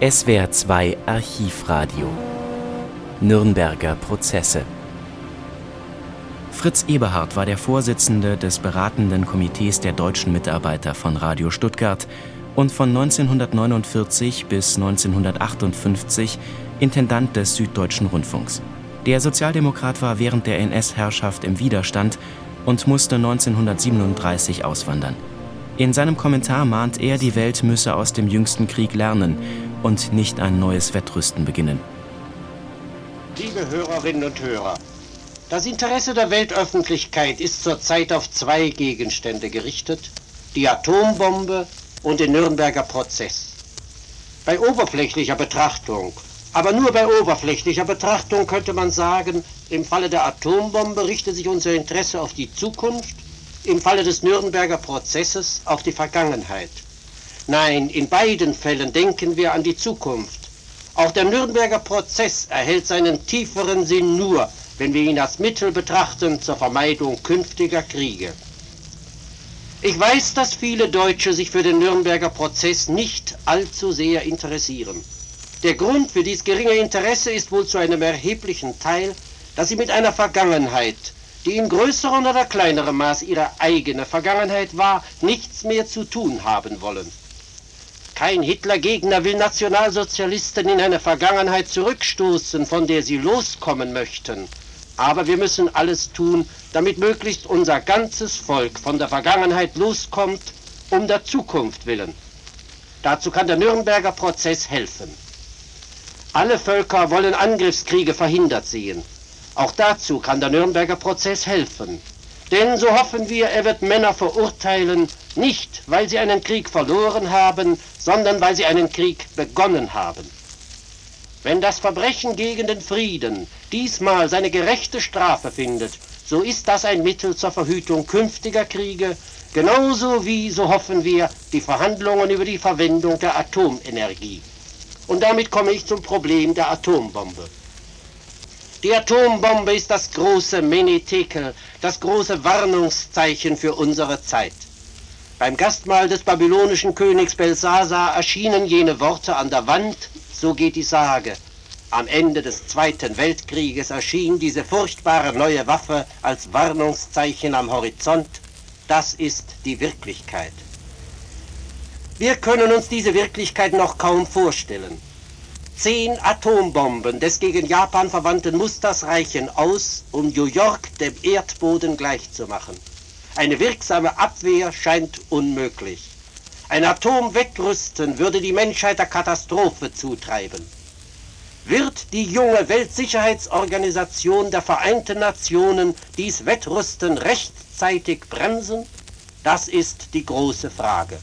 SWR 2 Archivradio Nürnberger Prozesse Fritz Eberhard war der Vorsitzende des beratenden Komitees der deutschen Mitarbeiter von Radio Stuttgart und von 1949 bis 1958 Intendant des Süddeutschen Rundfunks. Der Sozialdemokrat war während der NS-Herrschaft im Widerstand und musste 1937 auswandern. In seinem Kommentar mahnt er, die Welt müsse aus dem jüngsten Krieg lernen und nicht ein neues Wettrüsten beginnen. Liebe Hörerinnen und Hörer, das Interesse der Weltöffentlichkeit ist zurzeit auf zwei Gegenstände gerichtet, die Atombombe und den Nürnberger Prozess. Bei oberflächlicher Betrachtung, aber nur bei oberflächlicher Betrachtung könnte man sagen, im Falle der Atombombe richtet sich unser Interesse auf die Zukunft, im Falle des Nürnberger Prozesses auf die Vergangenheit. Nein, in beiden Fällen denken wir an die Zukunft. Auch der Nürnberger Prozess erhält seinen tieferen Sinn nur, wenn wir ihn als Mittel betrachten zur Vermeidung künftiger Kriege. Ich weiß, dass viele Deutsche sich für den Nürnberger Prozess nicht allzu sehr interessieren. Der Grund für dies geringe Interesse ist wohl zu einem erheblichen Teil, dass sie mit einer Vergangenheit, die in größerem oder kleinerem Maß ihre eigene Vergangenheit war, nichts mehr zu tun haben wollen. Kein Hitlergegner will Nationalsozialisten in eine Vergangenheit zurückstoßen, von der sie loskommen möchten. Aber wir müssen alles tun, damit möglichst unser ganzes Volk von der Vergangenheit loskommt, um der Zukunft willen. Dazu kann der Nürnberger Prozess helfen. Alle Völker wollen Angriffskriege verhindert sehen. Auch dazu kann der Nürnberger Prozess helfen. Denn so hoffen wir, er wird Männer verurteilen, nicht weil sie einen Krieg verloren haben, sondern weil sie einen Krieg begonnen haben. Wenn das Verbrechen gegen den Frieden diesmal seine gerechte Strafe findet, so ist das ein Mittel zur Verhütung künftiger Kriege, genauso wie, so hoffen wir, die Verhandlungen über die Verwendung der Atomenergie. Und damit komme ich zum Problem der Atombombe. Die Atombombe ist das große Menetekel, das große Warnungszeichen für unsere Zeit. Beim Gastmahl des babylonischen Königs Belsasar erschienen jene Worte an der Wand, so geht die Sage. Am Ende des Zweiten Weltkrieges erschien diese furchtbare neue Waffe als Warnungszeichen am Horizont. Das ist die Wirklichkeit. Wir können uns diese Wirklichkeit noch kaum vorstellen. Zehn Atombomben des gegen Japan verwandten Musters reichen aus, um New York dem Erdboden gleichzumachen. Eine wirksame Abwehr scheint unmöglich. Ein Atomwettrüsten würde die Menschheit der Katastrophe zutreiben. Wird die junge Weltsicherheitsorganisation der Vereinten Nationen dies Wettrüsten rechtzeitig bremsen? Das ist die große Frage.